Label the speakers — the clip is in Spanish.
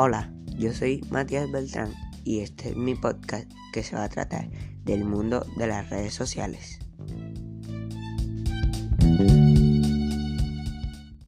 Speaker 1: Hola, yo soy Matías Beltrán y este es mi podcast que se va a tratar del mundo de las redes sociales.